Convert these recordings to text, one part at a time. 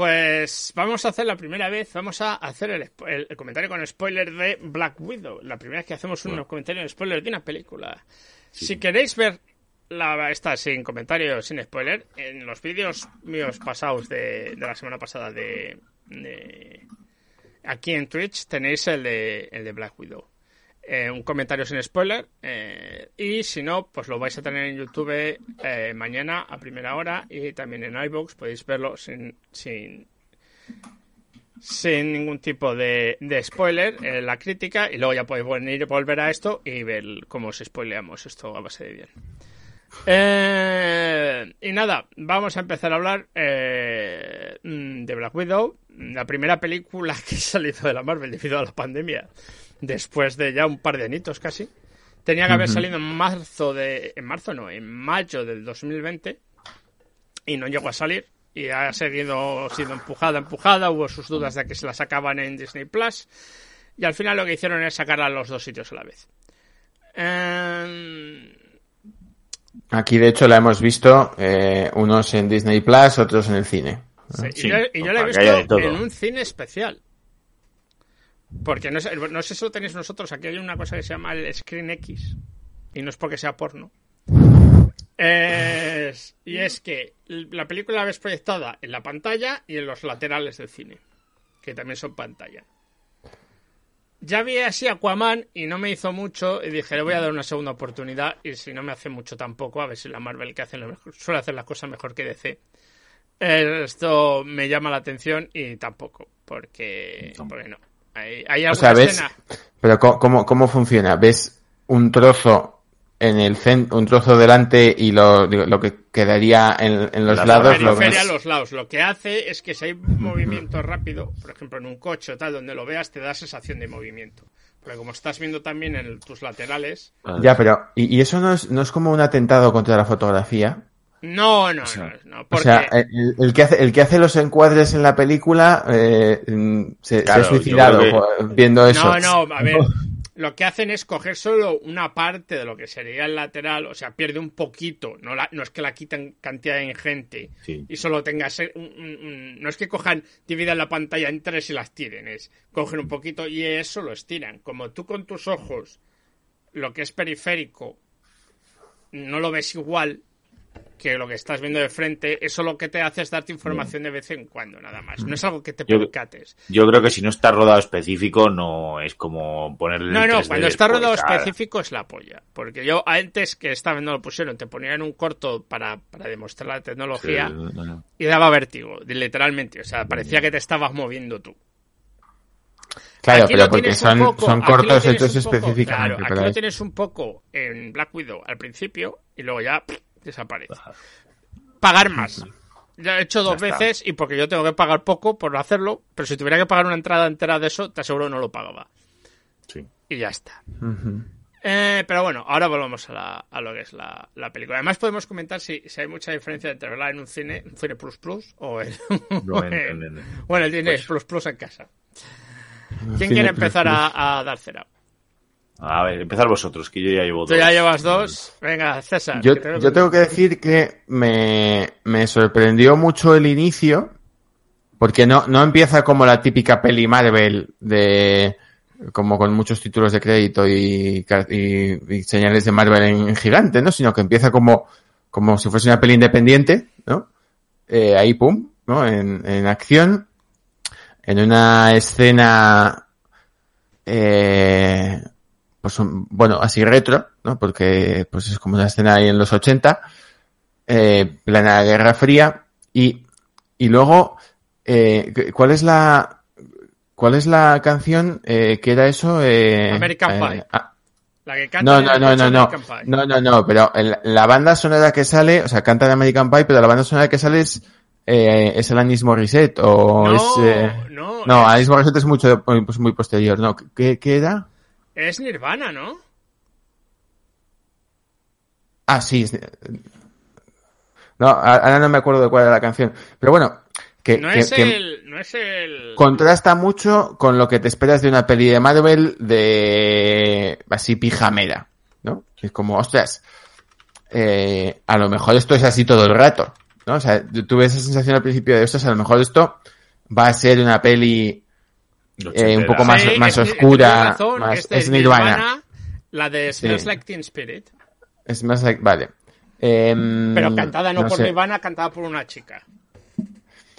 Pues vamos a hacer la primera vez, vamos a hacer el, el, comentario con spoiler de Black Widow. La primera vez que hacemos un comentario en spoiler de una película. Sí. Si queréis ver la, esta sin comentario, sin spoiler, en los vídeos míos pasados de, de la semana pasada de, de, aquí en Twitch tenéis el de, el de Black Widow. Eh, un comentario sin spoiler eh, y si no, pues lo vais a tener en YouTube eh, mañana a primera hora y también en iVoox podéis verlo sin, sin, sin ningún tipo de, de spoiler, la crítica y luego ya podéis venir volver a esto y ver cómo os spoileamos esto a base de bien. Eh, y nada, vamos a empezar a hablar eh, de Black Widow, la primera película que ha salido de la Marvel debido a la pandemia, después de ya un par de añitos casi. Tenía que haber salido en marzo de. En marzo no, en mayo del 2020. Y no llegó a salir. Y ha seguido siendo empujada, empujada. Hubo sus dudas de que se la sacaban en Disney Plus. Y al final lo que hicieron es sacarla a los dos sitios a la vez. Eh, Aquí, de hecho, la hemos visto eh, unos en Disney Plus, otros en el cine. Sí, Sí, y yo, y yo la he visto en un cine especial. Porque no sé, no sé si lo tenéis nosotros. Aquí hay una cosa que se llama el Screen X. Y no es porque sea porno. Es- y es que la película la ves proyectada en la pantalla y en los laterales del cine. Que también son pantalla. Ya vi así Aquaman y no me hizo mucho. Y dije, le voy a dar una segunda oportunidad. Y si no me hace mucho tampoco, a ver si la Marvel que hace lo mejor- suele hacer las cosas mejor que DC. Esto me llama la atención y tampoco, porque, porque no. Hay, hay O sea, ¿ves? escena. Pero ¿cómo, cómo, funciona? ¿Ves un trozo en el centro, un trozo delante y lo, digo, lo que quedaría en, en los La lados lo a ves? los lados. Lo que hace es que si hay movimiento rápido, por ejemplo en un coche o tal, donde lo veas, te da sensación de movimiento. Porque como estás viendo también en tus laterales. Ya, pero ¿y, y eso no es, no es como un atentado contra la fotografía? No, no, sea, no, no. O Porque sea, el, el que hace, el que hace los encuadres en la película eh, mm, se, Claro, se ha suicidado viendo eso. No, no, a ver. Lo que hacen es coger solo una parte de lo que sería el lateral, o sea, pierde un poquito, no, la- no es que la quiten cantidad ingente Sí. y solo tenga ser un- un- un- no es que cojan, dividan la pantalla en tres y las tiren, es cogen un poquito y eso lo estiran. Como tú con tus ojos, lo que es periférico, no lo ves igual que lo que estás viendo de frente, eso lo que te hace es darte información de vez en cuando, nada más. No es algo que te Yo- percates. Yo creo que si no está rodado específico, no es como ponerle. No, el no, 3D cuando está después, rodado específico es la polla. Porque yo antes que estaba viendo lo pusieron, te ponían un corto para, para demostrar la tecnología Sí, no, no. y daba vértigo, literalmente. O sea, parecía que te estabas moviendo tú. Claro, Aquí pero porque son, poco- cortos hechos específicamente Claro, aquí lo tienes un poco en Black Widow al principio y luego ya pff, desaparece. Pagar más. Ya he hecho dos veces y porque yo tengo que pagar poco por hacerlo, pero si tuviera que pagar una entrada entera de eso, te aseguro que no lo pagaba. Sí. Y ya está. Eh, pero bueno, ahora volvemos a, la- a lo que es la, la película. Además podemos comentar si, si hay mucha diferencia entre verla en un cine, un cine plus plus o en, No, o en- en- en- en- o en el cine pues- plus plus en casa. ¿Quién quiere plus empezar plus. a, a dar cera? A ver, empezar vosotros, que yo ya llevo Tú dos. ya llevas dos. Venga, César. Yo, que te- yo tengo que decir que me, me sorprendió mucho el inicio, porque no, no empieza como la típica peli Marvel de como con muchos títulos de crédito y, car- y- y señales de Marvel en, gigante, ¿no? Sino que empieza como, como si fuese una peli independiente, ¿no? Eh, ahí, pum, ¿no? En, en acción, en una escena, eh, pues un- bueno, así retro, ¿no? Porque pues es como una escena ahí en los 80, eh, plena Guerra Fría, y, y luego, eh, ¿cuál es la, ¿Cuál es la canción eh, que era eso? Eh, American Pie. ah, La que canta no, no, el no, no, no, no, no, no, pero el- la banda sonora que sale, o sea, canta en American Pie, pero la banda sonora que sale es, eh, es Alanis Morissette o No, es, eh, no, no, Alanis Morissette es mucho, pues muy posterior, no, ¿qué, qué era? Es Nirvana, ¿no? Ah, sí. No, ahora no me acuerdo de cuál era la canción. Pero bueno, que, No que- es que el... No es el... contrasta mucho con lo que te esperas de una peli de Marvel de así pijamera, ¿no? Es como, ostras, eh, a lo mejor esto es así todo el rato, ¿no? O sea, tuve esa sensación al principio de, ostras, a lo mejor esto va a ser una peli eh, un poco más- Sí, más es- oscura, tienes razón, más- es es Nirvana. La de Sí. Smells Like Teen Spirit. es más, like- vale. Em, Pero cantada no, por sé. Nirvana, cantada por una chica.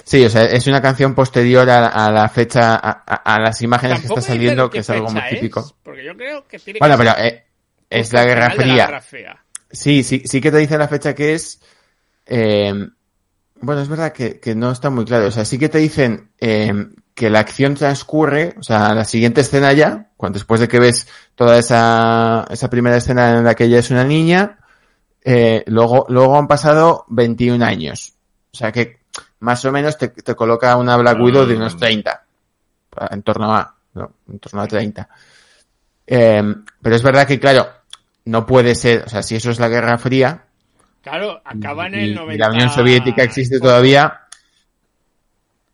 Sí, o sea, es una canción posterior a, a la fecha, a, las imágenes que está saliendo, que es algo muy típico. es, porque yo creo que tiene Bueno, que pero eh, es la Guerra la Fría. Guerra Fría. Sí, sí, sí que te dice la fecha que es. eh, bueno, es verdad que, que no está muy claro. O sea, sí que te dicen eh, que la acción transcurre, o sea, la siguiente escena ya, cuando después de que ves toda esa, esa primera escena en la que ella es una niña, eh, luego, luego han pasado 21 años. O sea que más o menos te, te coloca una Black Widow de unos 30. En torno a, no, en torno a 30. Eh, pero es verdad que, claro, no puede ser, o sea, si eso es la Guerra Fría, Claro, acaba en y, el y 90. la Unión Soviética existe todavía,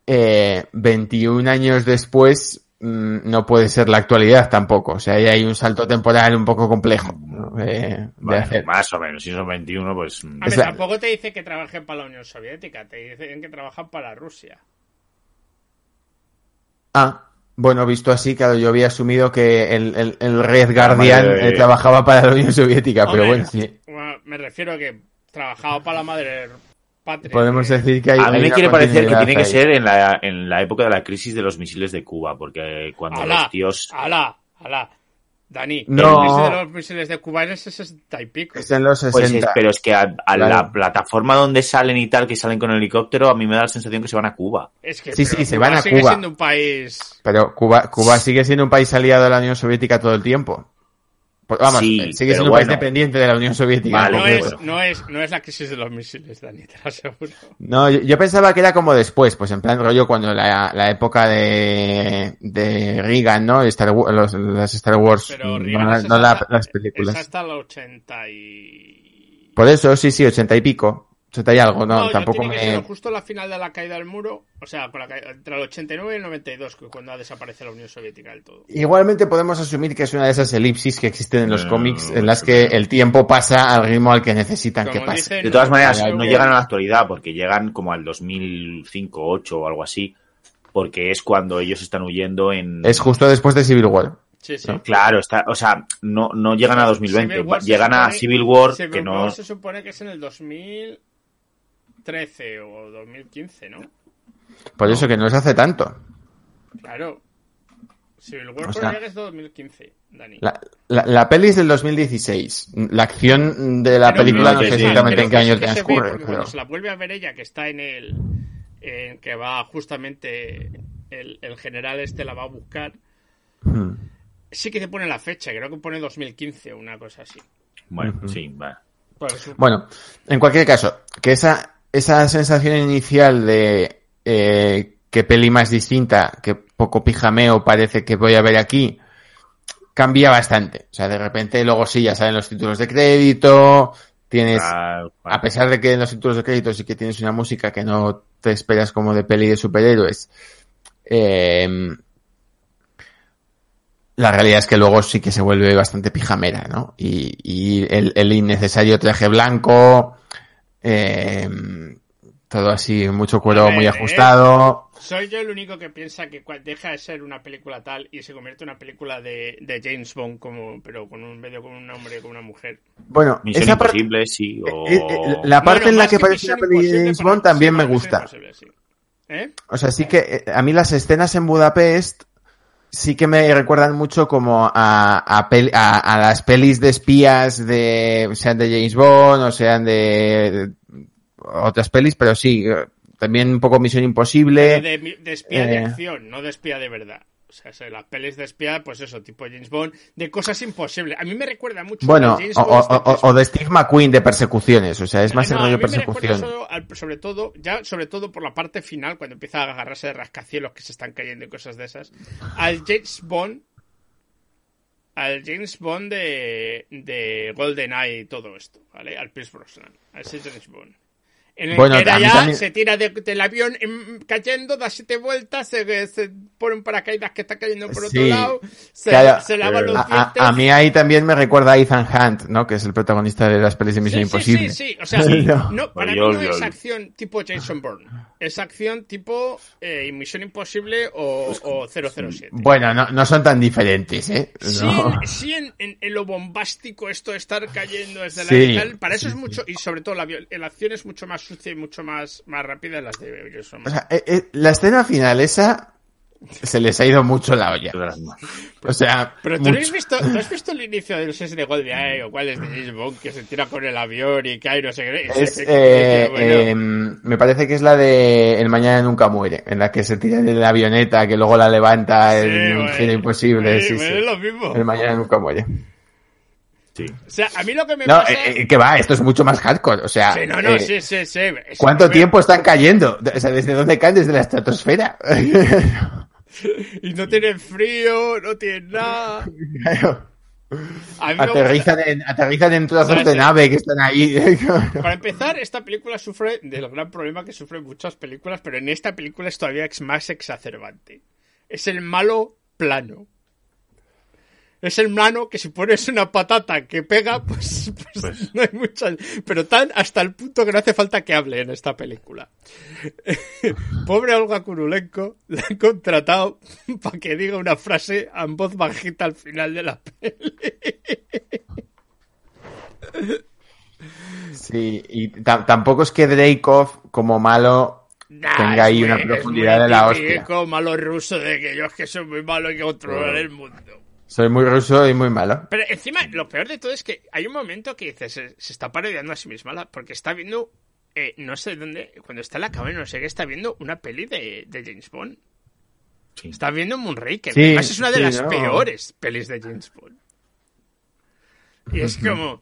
eh, 21 años después mm, no puede ser la actualidad tampoco. O sea, ahí hay un salto temporal un poco complejo ¿no? Eh, de Bueno, hacer. más o menos, si son 21, pues... mm, A ver, tampoco te dice que trabajen para la Unión Soviética, te dicen que trabajan para Rusia. Ah, bueno, visto así, claro, yo había asumido que el, el, el Red Guardian eh, trabajaba para la Unión Soviética, pero bueno, sí. bueno, me refiero a que trabajaba para la madre patria. Podemos que- decir que hay. A hay mí me una quiere parecer que tiene que ahí. ser en la, en la época de la crisis de los misiles de Cuba, porque cuando los tíos... ¡Hala! ¡Hala! Dani, No. el crisis de los misiles de Cuba es el 60 y pico. Es en los Pues es- 60. pero es que a, a la plataforma donde salen y tal, que salen con helicóptero, a mí me da la sensación que se van a Cuba. Es que Sí, sí, se van a sigue Cuba. siendo un país... Pero Cuba, Cuba sigue siendo un país aliado de la Unión Soviética todo el tiempo. Pues, vamos, Sí, sigue pero siendo un país bueno. dependiente de la Unión Soviética. Vale, no, es, no, es, no es la crisis de los misiles, Dani, te lo aseguro. No, yo, yo pensaba que era como después, pues en plan rollo cuando la, la época de, de Reagan, ¿no? Y Star los, las Star Wars, Pero no, la- hasta- las películas. Es hasta el 80 y... Por eso, sí, sí, ochenta y pico. Ochenta y algo, no, yo tampoco tiene que me... ser justo la final de la caída del muro, o sea, con la caída- entre el 89 y el 92, que cuando desaparece la Unión Soviética del todo. Igualmente podemos asumir que es una de esas elipsis que existen en los No, cómics en no, las no. que el tiempo pasa al ritmo al que necesitan que Como pase. dicen- De todas maneras, no llegan a la actualidad, porque llegan como al 2005, 8 o algo así, porque es cuando ellos están huyendo en... Es justo después de Civil War. Sí, sí. Claro, está, o sea, no, no llegan a 2020, Civil War se llegan a supone- Civil War, Civil que no... War se supone que es en el 2013 o 2015, ¿no? Por eso que no se hace tanto. Claro. Civil War O por sea, es de 2015, Dani. La, la, la peli es del 2016. La acción de la Pero película no no, sé exactamente en qué que año se transcurre. pero- Cuando se la vuelve a ver ella, que está en el. en que va justamente. El, el general este la va a buscar. Hmm. Sí que te pone la fecha, creo que pone 2015 o una cosa así. Bueno, sí, va. Por eso- Bueno, en cualquier caso, que esa, esa sensación inicial de eh, que peli más distinta, que poco pijameo parece que voy a ver aquí, cambia bastante. O sea, de repente luego sí, ya salen los títulos de crédito, tienes, Ah, a pesar de que en los títulos de crédito sí que tienes una música que no te esperas como de peli de superhéroes, eh, la realidad es que luego sí que se vuelve bastante pijamera, ¿no? Y, y el, el innecesario traje blanco, eh, todo así, mucho cuero ver, muy ¿eh? ajustado. Soy yo el único que piensa que deja de ser una película tal y se convierte en una película de, de James Bond, como, pero con un medio con un hombre y con una mujer. Bueno, Misión esa parte, Imposible, sí, o... eh, eh, la parte Bueno, en la más que parece una de James Bond también sí, me gusta. Sí. ¿Eh? O sea, sí que eh, a mí las escenas en Budapest sí que me recuerdan mucho como a, a, pel- a, a las pelis de espías de, sean de James Bond o sean de, de otras pelis, pero sí, eh, también un poco Misión Imposible. De, de espía de eh, acción, no de espía de verdad. O sea, se- las pelis de espía, pues eso, tipo James Bond, de cosas imposibles. A mí me recuerda mucho Bueno, a James o, Bond o- o- o de Steve McQueen de persecuciones, o sea, es más el no, a rollo persecución. al- sobre todo, ya sobre todo por la parte final, cuando empieza a agarrarse de rascacielos que se están cayendo y cosas de esas, al James Bond, al James Bond de, de GoldenEye y todo esto, ¿vale? Al Pierce Brosnan, a ese James Bond. En el Bueno, que era ya, también- se tira de- del avión cayendo, da siete vueltas, se, se pone un paracaídas que está cayendo por otro Sí, lado, se, claro, se lava los A, a- mí ahí también me recuerda a Ethan Hunt, ¿no? Que es el protagonista de las pelis de Misión sí, Imposible. Sí, sí, sí. O sea, No. no, para Yo- mí no yo- es acción tipo Jason Bourne. Es acción tipo eh, Misión Imposible o, o 007. Bueno, no, no son tan diferentes, ¿eh? Sí, en, sí en, en- en lo bombástico esto de estar cayendo desde la para eso sí, es mucho, y sobre todo la, la acción es mucho más y mucho más, más rápida en las de Jason O sea, eh, eh, la escena final esa se les ha ido mucho la olla. O sea, Pero tú no has visto, ¿tú has visto el inicio de no sé si de GoldenEye o cuál es de James Bond que se tira con el avión y cae no sé qué. Es, eh, bueno, eh, me parece que es la de El Mañana Nunca Muere, en la que se tira de la avioneta, que luego la levanta sí, en un bueno, giro imposible. sí, sí, bueno, sí. es lo mismo. El Mañana Nunca Muere. Sí. O sea, a mí lo que me No, pasa... eh, eh, que va, esto es mucho más hardcore. O sea, Sí, no, no, eh, sí, sí, sí. Es- ¿cuánto tiempo están cayendo? O sea, ¿desde dónde caen? Desde la estratosfera. Y no tienen frío, no tienen nada. Claro. Aterrizan, en, aterrizan en de nave que están ahí. Para empezar, esta película sufre del gran problema que sufren muchas películas, pero en esta película es todavía más exacerbante. Es el malo plano. Es el plano que si pones una patata que pega, pues, pues no hay muchas. Pero tan hasta el punto que no hace falta que hable en esta película. Pobre Olga Kurulenko la han contratado para que diga una frase en voz bajita al final de la peli. Sí, y ta- tampoco es que Dreykov, como malo, Nah, tenga ahí una profundidad de la hostia. malo ruso de que yo es que soy muy malo y que controlar el mundo. Soy muy ruso y muy malo. Pero encima, lo peor de todo es que hay un momento que dices, se, se está parodiando a sí misma, la- porque está viendo, eh, no sé dónde, cuando está en la cama, no sé qué, está viendo una peli de, de James Bond. Sí. Está viendo Moonraker. Sí, Además es una de sí, las no. peores pelis de James Bond. Y es como,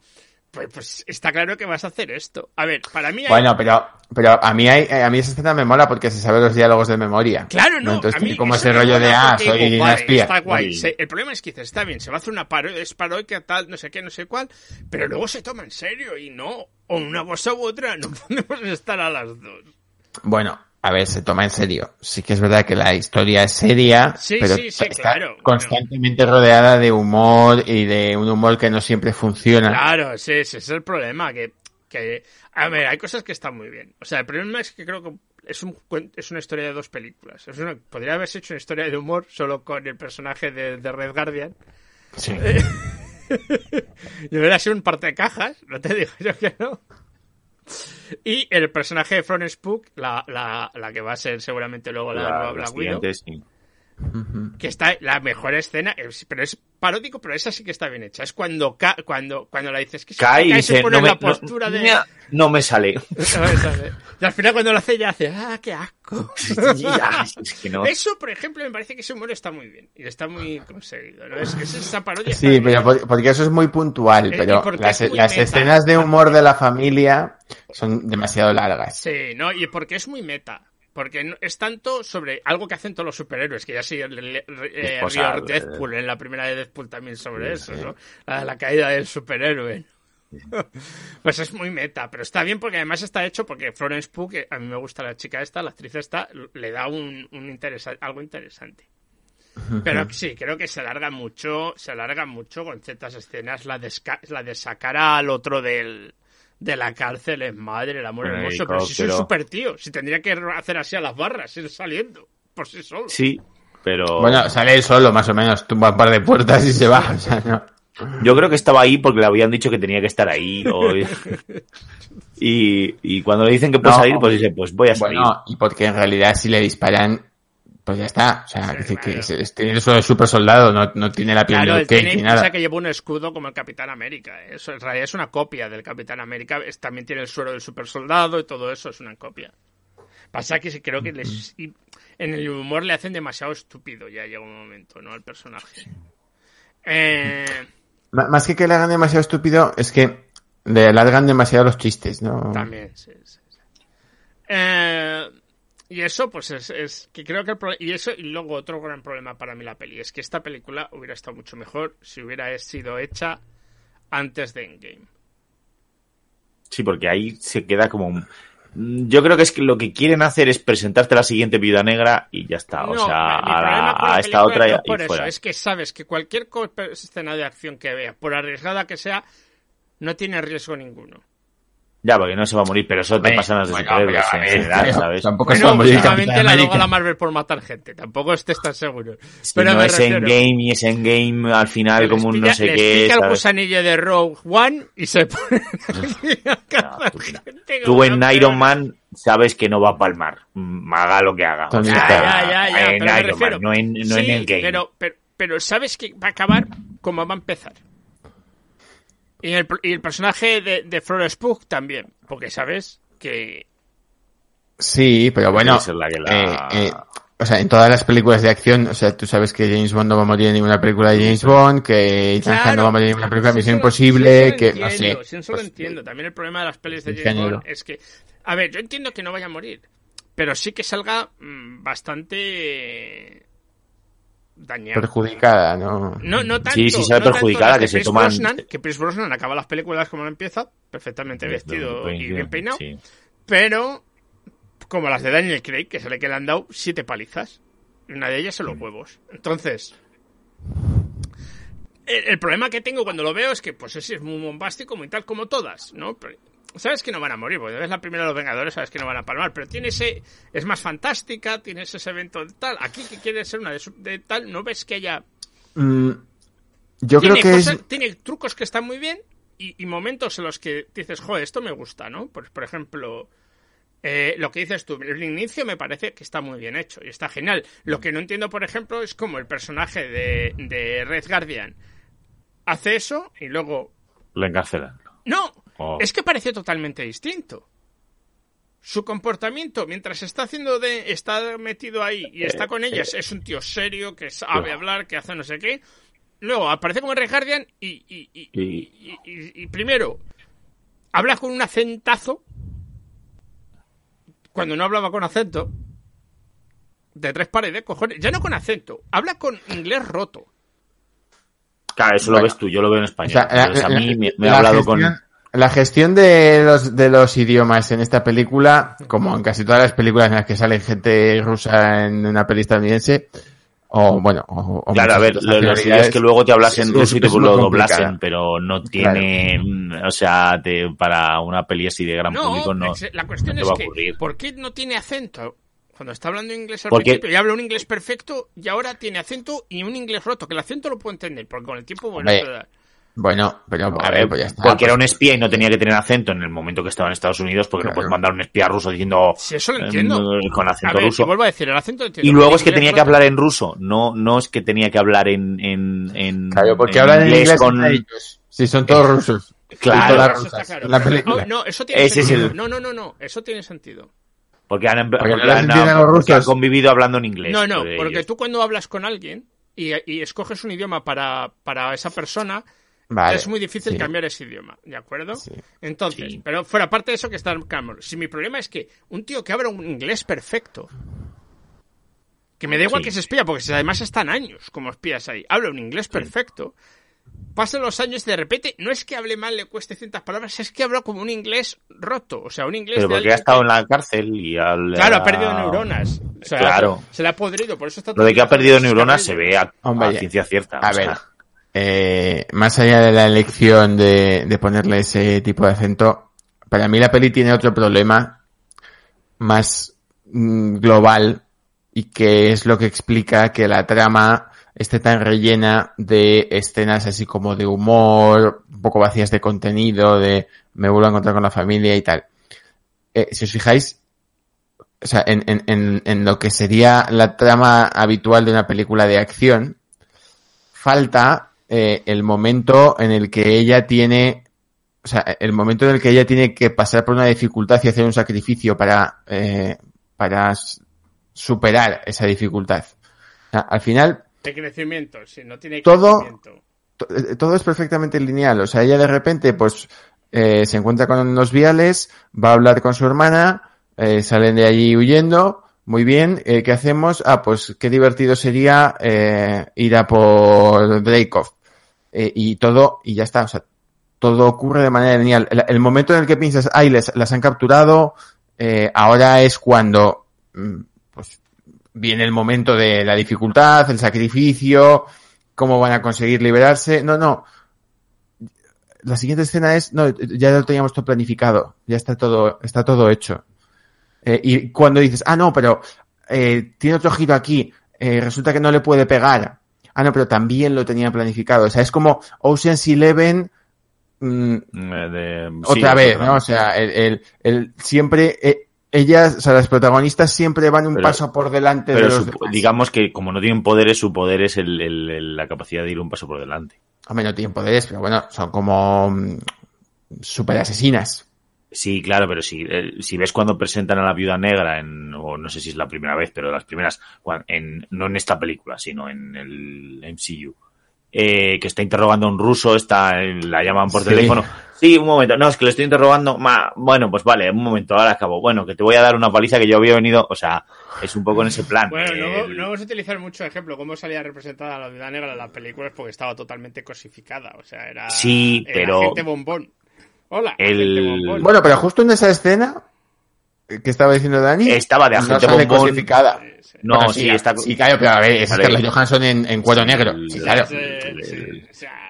pues, pues está claro que vas a hacer esto. A ver, para mí hay- Bueno, pero, pero a mí hay, a mí esa escena me mola porque se sabe los diálogos de memoria. Claro, no. Entonces a mí como ese rollo de, ah, soy digo, una espía. Está guay. Muy- Se- el problema es que dices, está bien, se va a hacer una parodia, es parodia tal, no sé qué, no sé cuál, pero luego se toma en serio y no, o una cosa u otra, no podemos estar a las dos. Bueno, a ver, se toma en serio. Sí que es verdad que la historia es seria, Sí, pero sí, sí, está claro, constantemente rodeada de humor y de un humor que no siempre funciona. Claro, sí, ese es el problema, que, que, a ver, hay cosas que están muy bien. O sea, el problema es que creo que es, un, es una historia de dos películas. Es una- podría haberse hecho una historia de humor solo con el personaje de, de Red Guardian. Sí. Y hubiera sido un parte de cajas, no te digo yo que no. Y el personaje de Florence Spook, la, la, la que va a ser seguramente luego la, La- las Que está la mejor escena, es- pero es paródico, pero esa sí que está bien hecha. Es cuando ca- cuando cuando la dices que se Cae y cae, se dice, pone no en me, la postura no, de no me sale. y al final cuando lo hace ya hace, ah, qué asco. Ya, es que no. Eso, por ejemplo, me parece que ese humor está muy bien y está muy conseguido, ¿no? Es, es esa parodia. Sí, pero porque eso es muy puntual, Eh, y pero las, es muy las meta. escenas de humor de la familia son demasiado largas. Sí, ¿no? Y porque es muy meta. Porque es tanto sobre algo que hacen todos los superhéroes, que ya sí, eh, Deadpool, en la primera de Deadpool también sobre eso, ¿no? La, la caída del superhéroe. Pues es muy meta, pero está bien porque además está hecho porque Florence Pugh, que a mí me gusta la chica esta, la actriz esta, le da un, un interesa- algo interesante. Pero sí, creo que se alarga mucho, se alarga mucho con ciertas escenas. La de, la de sacar al otro del, de la cárcel es madre, el amor hermoso. Pero si soy súper tío, si tendría que hacer así a las barras, ir saliendo por sí solo. Sí, pero Bueno, sale solo, más o menos, tumba un par de puertas y se va. O sea, no. yo creo que estaba ahí porque le habían dicho que tenía que estar ahí. o- y, y cuando le dicen que puede No. salir, pues dice, pues voy a salir. Bueno, y porque en realidad si le disparan, pues ya está. O sea, Sí, dice que claro. es- es- tiene eso de super soldado, no, no tiene la piel Claro, de tiene ni piensa nada. que lleva un escudo como el Capitán América. ¿eh? Eso en realidad es una copia del Capitán América. Es- también tiene el suero del super soldado y todo eso es una copia. Pasa que sí creo que les... y en el humor le hacen demasiado estúpido, ya llega un momento, ¿no? Al personaje. Eh, Más que que le hagan demasiado estúpido, es que le alargan demasiado los chistes, ¿no? También, sí, sí, sí. Eh, y eso, pues es, es que creo que el y eso y luego otro gran problema para mí la peli es que esta película hubiera estado mucho mejor si hubiera sido hecha antes de Endgame. Sí, porque ahí se queda como un... Yo creo que es que lo que quieren hacer es presentarte la siguiente Viuda Negra y ya está. O sea, a, la- a esta otra no y, por y eso, fuera. es que sabes que cualquier escena de acción que veas, por arriesgada que sea, no tiene riesgo ninguno. Ya, porque no se va a morir, pero eso te pasa en las de superhéroes en general, ¿sabes? Tampoco Bueno, se va a morir la droga la Marvel por matar gente, tampoco estés tan seguro. Si Pero no es refiero- Endgame y es Endgame al final Les como un no sé les qué, pica el gusanillo de Rogue One y se pone a cazar tú- gente Tú como en Iron. Man sabes que no va a palmar, mm, haga lo que haga. Ya, ya, ya, en pero me Iron refiero. Man, no en, no Sí, en Endgame. Pero, pero, pero sabes que va a acabar como va a empezar. Y el, y el personaje de, de Florence Pugh también, porque sabes que... Sí, pero bueno, Debe ser la que la- eh, eh, o sea, en todas las películas de acción, o sea, tú sabes que James Bond no va a morir en ninguna película de James Bond, que Ethan Hunt no va a morir en ninguna película de Misión Imposible, que no entiendo, sé. sí, eso lo pues, entiendo. También el problema de las pelis de James. Bond es que... A ver, yo entiendo que no vaya a morir, pero sí que salga mm, bastante... dañado. perjudicada, ¿no? No, no tanto. Sí, sí, no tanto perjudicada, que se Pierce toman- Brosnan, que Pierce Brosnan acaba las películas como la empieza, perfectamente vestido y bien peinado, Sí. pero como las de Daniel Craig, que se le que le han dado siete palizas. y Una de ellas en los huevos. Entonces, el, el problema que tengo cuando lo veo es que, pues sí, es muy bombástico, muy tal como todas, ¿no? Pero, sabes que no van a morir, porque ves la primera de los Vengadores, sabes que no van a palmar, pero tiene ese, es más fantástica, tienes ese evento de tal, aquí que quiere ser una de, su- de tal, no ves que haya Mm, yo creo que cosas- es... tiene trucos que están muy bien y, y momentos en los que dices, joder, esto me gusta, ¿no? Por, por ejemplo, eh, lo que dices tú, el inicio me parece que está muy bien hecho y está genial. Lo que no entiendo, por ejemplo, es cómo el personaje de, de Red Guardian hace eso y luego... Lo encarcelan. No, Oh. es que parece totalmente distinto. Su comportamiento mientras está haciendo de está metido ahí y está con ellas es un tío serio que sabe hablar que hace no sé qué luego aparece como Red Guardian y, y, y, Y- y- y- y primero habla con un acentazo cuando no hablaba con acento de tres paredes cojones ya no con acento habla con inglés roto Claro, eso Bueno. lo ves tú, yo lo veo en o español. sea, la, Entonces, a mí me, me ha la hablado gestión, con... la gestión de los, de los idiomas en esta película, como en casi todas las películas en las que sale gente rusa en una peli estadounidense, o bueno, o, o Claro, a ver, lo, lo suyo es que luego te hablas en es- ruso y te es lo doblasen, pero no tiene, mm, o sea, te- para una peli así de gran no, público no, la cuestión no te es va a que. ¿por qué no tiene acento? Cuando está hablando inglés al Porque- principio y habla un inglés perfecto y ahora tiene acento y un inglés roto, que el acento lo puedo entender, porque con el tiempo bueno. Bueno, pero A ver, pues ya está. porque era un pues- espía y no tenía que tener acento en el momento que estaba en Estados Unidos, porque no puedes mandar un espía ruso diciendo Si eso lo entiendo. con A acento ver, ruso. y vuelvo a decir, el acento lo entiendo. Y luego es que tenía inglés que hablar en ruso, no, no es que tenía que hablar en, en, en, Claro, porque en hablan en inglés con... ellos. Sí, son todos rusos. Claro. Todas Eso está claro. la película. oh, no, eso tiene Ese es sentido. el- No, no, no, no, eso tiene sentido. Porque han, porque no les han- porque han convivido hablando en inglés. No, no, entre porque ellos. tú cuando hablas con alguien y, y escoges un idioma para, para esa persona, Vale, es muy difícil sí. cambiar ese idioma, ¿de acuerdo? Sí. Entonces, Sí. pero fuera parte de eso que está claro. Si mi problema es que un tío que habla un inglés perfecto, que me da igual Sí. que se espía, porque si además están años como espías ahí, habla un inglés perfecto, pasan los años y de repente no es que hable mal, le cueste cientas palabras, es que habla como un inglés roto, o sea, un inglés Pero porque ha estado que- en la cárcel y al- Claro, ha perdido neuronas. O sea, Claro. Se le ha podrido, por eso está Lo de que ha perdido neuronas se ve a, Hombre, a ciencia cierta. A o sea, ver, eh, más allá de la elección de, ponerle ese tipo de acento, para mí la peli tiene otro problema más mm, global y que es lo que explica que la trama esté tan rellena de escenas así como de humor, un poco vacías de contenido, de me vuelvo a encontrar con la familia y tal. Eh, si os fijáis, o sea, en lo que sería la trama habitual de una película de acción, falta eh, el momento en el que ella tiene, o sea, el momento en el que ella tiene que pasar por una dificultad y hacer un sacrificio para, eh, para superar esa dificultad. O sea, al final, De crecimiento, si no tiene Todo- crecimiento. to- eh, todo es perfectamente lineal. O sea, ella de repente, pues, eh, se encuentra con unos viales, va a hablar con su hermana, eh, salen de allí huyendo. Muy bien, eh, ¿qué hacemos? Ah, pues qué divertido sería eh, ir a por Dreykov. Eh, y todo, y ya está. O sea, todo ocurre de manera lineal. El, momento en el que piensas, ay, les, las han capturado, eh, ahora es cuando, mm, pues, viene el momento de la dificultad, el sacrificio, cómo van a conseguir liberarse. No, no. La siguiente escena es, no, ya lo teníamos todo planificado, ya está todo, está todo hecho. Eh, y cuando dices, ah, no, pero eh, tiene otro giro aquí, eh, resulta que no le puede pegar. Ah, no, pero también lo tenía planificado. O sea, es como Ocean's Eleven mm, Eh, de- sí, otra vez, otra ¿no? O sea, el, el, el- siempre, eh, ellas, o sea, las protagonistas siempre van un Pero- paso por delante de los su- demás. digamos que como no tienen poderes, su poder es el- el- el- la capacidad de ir un paso por delante. Hombre, no tienen poderes, pero bueno, son como mm, super asesinas. Sí, claro, pero si, eh, si ves cuando presentan a la viuda negra, en, o no sé si es la primera vez, pero las primeras, en, no en esta película, sino en el MCU, eh, que está interrogando a un ruso, está, eh, la llaman por Sí. teléfono. Sí, un momento, no, es que le estoy interrogando, ma, bueno, pues vale, un momento, ahora acabo. Bueno, que te voy a dar una paliza que yo había venido, o sea, es un poco en ese plan. Bueno, no, El- no vamos a utilizar mucho ejemplo cómo salía representada la viuda negra en las películas porque estaba totalmente cosificada. O sea, era. Sí, era pero- gente bombón. Hola, El-. Bueno, pero justo en esa escena eh, que estaba diciendo Dani, Estaba de no agente sale bombón. cosificada. Sí, sí. No, Bueno, sí, está. Sí, claro, pero a ver, es. Scarlett Johansson en, en cuero negro. Sí, claro.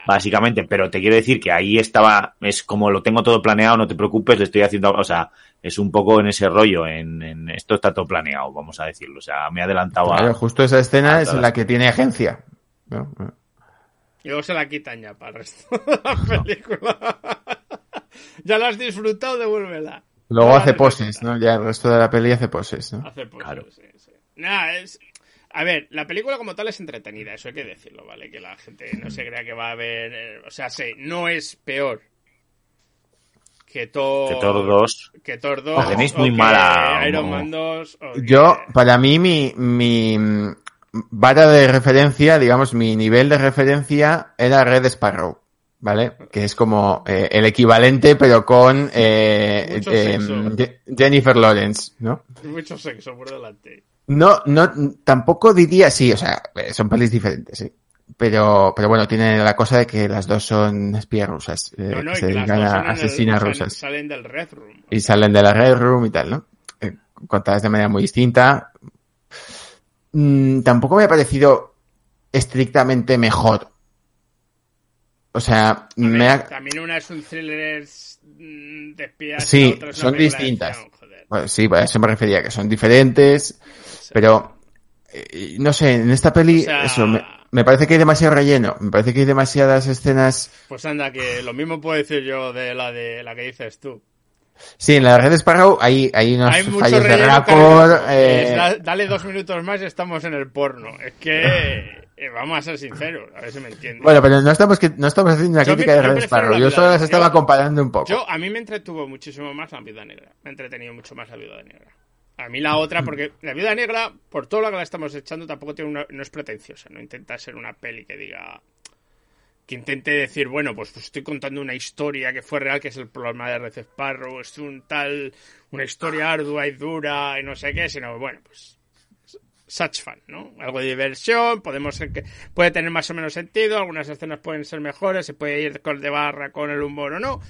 Básicamente, pero te quiero decir que ahí estaba, es como lo tengo todo planeado, no te preocupes, le estoy haciendo, o sea, es un poco en ese rollo, en, en esto está todo planeado, vamos a decirlo, o sea, me he adelantado Claro, a... justo esa escena es la que tiene agencia. ¿no? Y luego se la quitan ya para el resto de la película. Ya la has disfrutado, devuélvela. Luego No hace poses. ¿no? Ya el resto de la peli hace poses, ¿no? Hace poses, Claro. sí, sí. Nada, es... A ver, la película como tal es entretenida, eso hay que decirlo, ¿vale? Que la gente no se crea que va a ver... eh, O sea, sí, no es peor que Thor... Que Thor 2, Que Thor 2 La tenéis muy mala, Iron Man 2 o que- Yo, para mí, mi, mi vara de referencia, digamos, mi nivel de referencia era Red Sparrow, ¿vale? Que es como eh, el equivalente, pero con eh, eh, Jennifer Lawrence, ¿no? Mucho sexo por delante. No, no, tampoco diría, sí, o sea, son pelis diferentes, sí. Pero, pero bueno, tiene la cosa de que las dos son espías rusas, No, no, que se dedican a el- asesinas salen- rusas. Salen del Red Room. y salen de la Red Room y tal, ¿no? Contadas de manera muy distinta. Mm, tampoco me ha parecido estrictamente mejor. O sea, me ha... También una es un thriller mm, de espías. Sí, otra es son de distintas. bueno, sí, a eso me refería, que son diferentes, pero eh, no sé, en esta peli, O sea- eso, me, me parece que hay demasiado relleno, me parece que hay demasiadas escenas. Pues anda, que lo mismo puedo decir yo de la de la que dices tú. Sí, en la red Sparrow hay, hay unos Hay fallos de eh, da- dale dos minutos más y estamos en el porno. Es que eh, vamos a ser sinceros, a ver si me entiendes. Bueno, pero no estamos, que, no estamos haciendo una Yo crítica de Red Sparrow. Yo solo las estaba yo- comparando un poco. Yo, a mí me entretuvo muchísimo más la viuda negra. Me ha entretenido mucho más la viuda negra. A mí la otra, porque la viuda negra, por todo lo que la estamos echando, tampoco tiene una, no es pretenciosa. No intenta ser una peli que diga. Que intente decir, bueno, pues, estoy contando una historia que fue real, que es el problema de Red Sparrow. Es un tal. Una historia ardua y dura y no sé qué, sino, bueno, pues. Such fun, ¿no? Algo de diversión, podemos ser que puede tener más o menos sentido, algunas escenas pueden ser mejores, se puede ir de barra con el humor o no,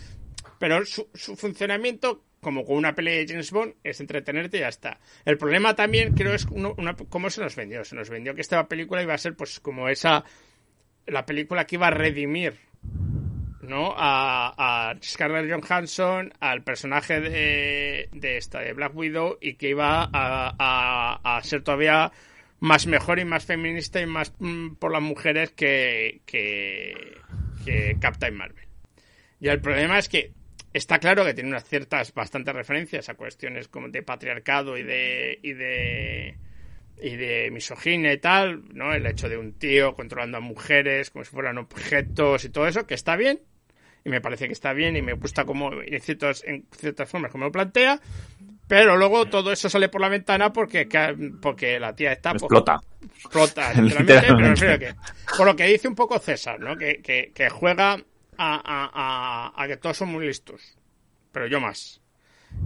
pero su, su funcionamiento, como con una peli de James Bond, es entretenerte y ya está. El problema también, creo, es uno- una, cómo se nos vendió. Se nos vendió que esta película iba a ser, pues, como esa. La película que iba a redimir, ¿no? A, a Scarlett Johansson, al personaje de, de esta, de Black Widow, y que iba a, a, a ser todavía más mejor y más feminista y más mm, por las mujeres que, que, que Captain Marvel. Y el problema es que está claro que tiene unas ciertas, bastantes referencias a cuestiones como de patriarcado y de, y de, y de misoginia y tal, ¿no? El hecho de un tío controlando a mujeres como si fueran objetos y todo eso, que está bien, y me parece que está bien y me gusta como en, ciertos, en ciertas formas como lo plantea, Pero luego todo eso sale por la ventana porque, porque la tía está... Explota. explota, literalmente. pero me refiero que, por lo que dice un poco César, ¿no? Que, que, que juega a, a, a, a que todos son muy listos. Pero yo más.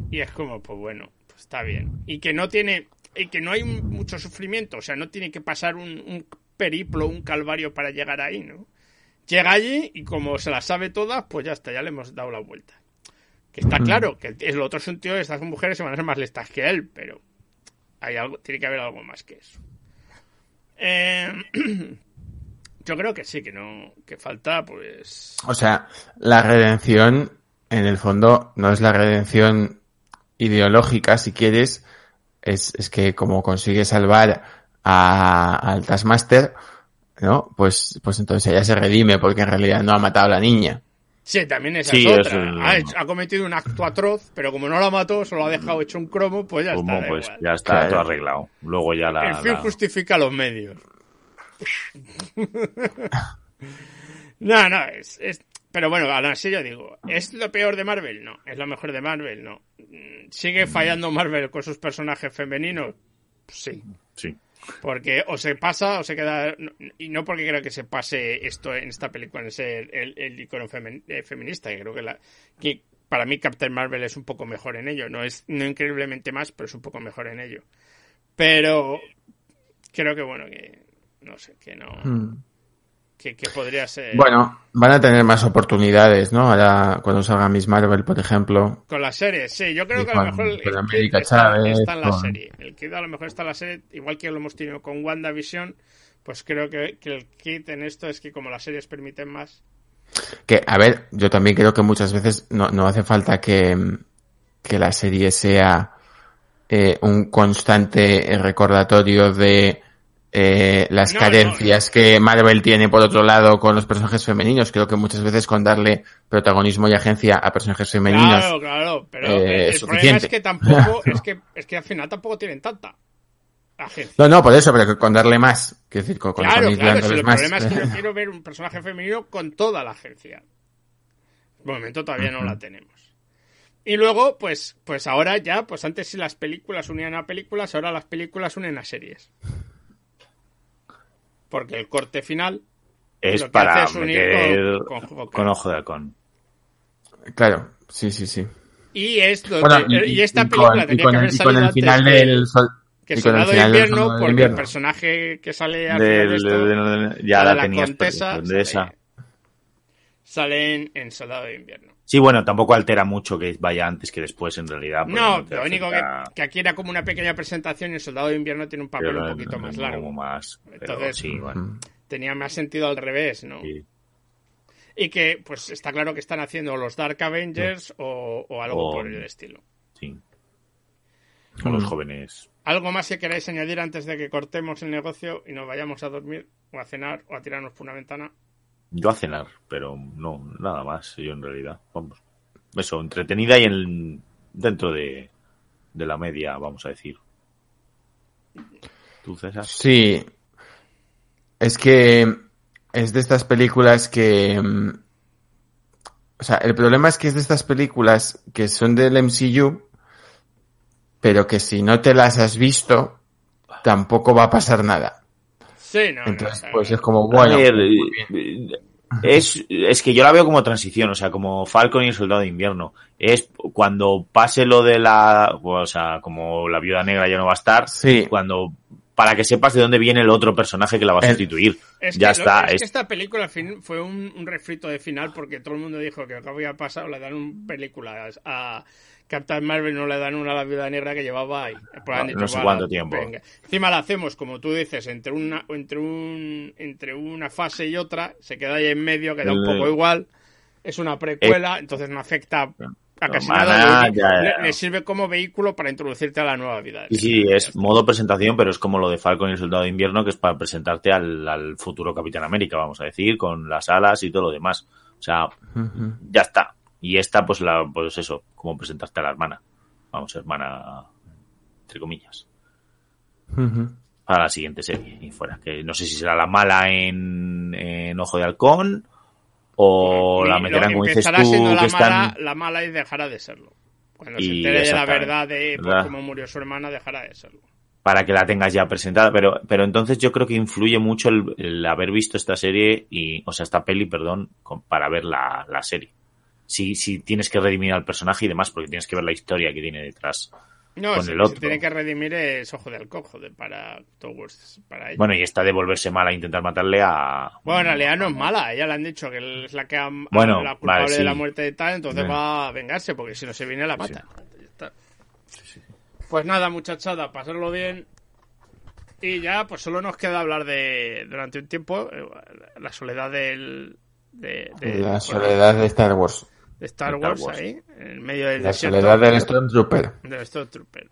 Y es como, pues bueno, pues está bien. Y que no tiene... Y que no hay mucho sufrimiento. O sea, no tiene que pasar un, un periplo, un calvario para llegar ahí, ¿no? Llega allí y como se las sabe todas, pues ya está, ya le hemos dado la vuelta. Que está claro que el otro sentido de estas mujeres se van a ser más listas que él, pero hay algo, tiene que haber algo más que eso. Eh, yo creo que sí, que no, que falta, pues. O sea, la redención, en el fondo, no es la redención ideológica, si quieres, es, es que como consigue salvar a, al Taskmaster, ¿no? Pues, pues entonces ella se redime porque en realidad no ha matado a la niña. Sí, también esa sí, es otra. Es ha, hecho, ha, cometido un acto atroz, pero como no la mató, solo ha dejado hecho un cromo, pues ya como, está. Pues igual. ya está todo arreglado. Luego ya la. El fin la... justifica los medios. no, no, es, es, Pero bueno, aún así yo digo, ¿es lo peor de Marvel? No. ¿Es lo mejor de Marvel? No. ¿Sigue fallando Marvel con sus personajes femeninos? Sí. Sí. Porque o se pasa o se queda. Y no porque creo que se pase esto en esta película en ser el, el icono femen, eh, feminista. Que creo que, la, que para mí Captain Marvel es un poco mejor en ello. No es no increíblemente más, pero es un poco mejor en ello. Pero creo que bueno, que no sé, que no. Hmm. Que, que, podría ser. Bueno, van a tener más oportunidades, ¿no? Ahora, cuando salga Miss Marvel, por ejemplo. Con la serie, sí. Yo creo que a lo mejor. El, América está, Chávez, está, en la con... serie. El kit a lo mejor está en la serie, igual que lo hemos tenido con WandaVision. Pues creo que, que el kit en esto es que, como las series permiten más. Que, a ver, yo también creo que muchas veces no, no hace falta que, que la serie sea eh, un constante recordatorio de eh, las no, carencias no, que Marvel tiene por otro lado con los personajes femeninos. Creo que muchas veces con darle protagonismo y agencia a personajes femeninos. Claro, claro, pero eh, el problema es que tampoco, es que, es que al final tampoco tienen tanta agencia. No, no, por eso, pero con darle más. Quiero decir, con, claro, con claro, si el más. problema es que yo quiero ver un personaje femenino con toda la agencia. De momento todavía no la tenemos. Y luego, pues, pues ahora ya, pues antes si las películas unían a películas, ahora las películas unen a series porque el corte final es para es meter con, con, con, ojo de halcón. Claro, sí, sí, sí. Y esto bueno, y, y, esta película tenía que haber salido el final antes del sol, que Soldado de invierno, porque invierno. el personaje que sale al de, final de esto, de, de, ya la, la tenías contesa, de esa. Sale, sale en, en, Soldado de invierno. Sí, bueno, tampoco altera mucho que vaya antes que después, en realidad. No, lo único que, que, aquí era como una pequeña presentación y el Soldado de Invierno tiene un papel pero un poquito no, más largo. Como más, Entonces, sí, bueno. tenía más sentido al revés, ¿no? Sí. Y que, pues, está claro que están haciendo los Dark Avengers sí. o, o, algo o, por el estilo. Sí. Con mm. los jóvenes. ¿Algo más que queráis añadir antes de que cortemos el negocio y nos vayamos a dormir o a cenar o a tirarnos por una ventana? Yo a cenar, pero no, nada más, yo en realidad. Vamos eso, entretenida y en, dentro de, de la media, vamos a decir. ¿Tú, César? Sí. Es que es de estas películas que... O sea, el problema es que es de estas películas que son del MCU, pero que si no te las has visto, tampoco va a pasar nada. Sí, no. Entonces, no, pues es como, bueno. Ver, es, es que yo la veo como transición, o sea, como Falcon y el Soldado de Invierno. Es cuando pase lo de la, o sea, como la Viuda Negra ya no va a estar, sí. cuando para que sepas de dónde viene el otro personaje que la va a sustituir. Es ya que, está. Es, es, que esta película fin, fue un, un, refrito de final porque todo el mundo dijo que acabo había pasado, le dan un película a Captain Marvel, no le dan una a la viuda negra que llevaba ahí. No, dicho, no sé cuánto tiempo. Venga. Encima la hacemos, como tú dices, entre una, entre un, entre una fase y otra, se queda ahí en medio, queda un poco igual. Es una precuela, eh, entonces no afecta a casi no, nada, le, ya, ya. le, sirve como vehículo para introducirte a la nueva vida. Y sí, es modo presentación, pero es como lo de Falcon y el Soldado de Invierno, que es para presentarte al, al futuro Capitán América, vamos a decir, con las alas y todo lo demás. O sea, uh -huh. ya está. Y esta, pues, la, pues eso, como presentarte a la hermana. Vamos, hermana, entre comillas. Uh -huh. Para la siguiente serie, y fuera. Que no sé si será la mala en, en Ojo de Halcón o y la meterán como dices tú siendo la que mala, están... la mala y dejará de serlo Cuando se entere de la verdad de pues, ¿verdad? cómo murió su hermana, dejará de serlo. para que la tengas ya presentada, pero, pero entonces yo creo que influye mucho el, el haber visto esta serie y, o sea, esta peli, perdón, con- para ver la, la serie. Si, si tienes que redimir al personaje y demás, porque tienes que ver la historia que tiene detrás. No, Con si, el si otro. tiene que redimir es ojo de halcón, joder, para towards, para ella. Bueno, y esta de volverse mala e intentar matarle a... Bueno, en realidad no es mala, ella le han dicho que es la que ha, Bueno, la culpable vale, de la muerte de tal, entonces Bien. va a vengarse, porque si no se viene la mata. Está. Pues nada, muchachada, pasarlo bien. Y ya, pues solo nos queda hablar de, durante un tiempo, eh, la soledad del... De, de- La soledad de Star Wars. De Star Star Wars, Wars. ahí, en el medio del La desierto. soledad del Stormtrooper. del Stormtrooper.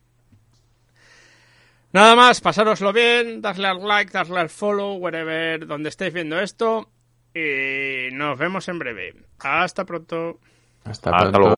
Nada más, pasároslo bien, darle al like, darle al follow, wherever, donde estéis viendo esto. Y nos vemos en breve. Hasta pronto. Hasta, Hasta pronto. luego.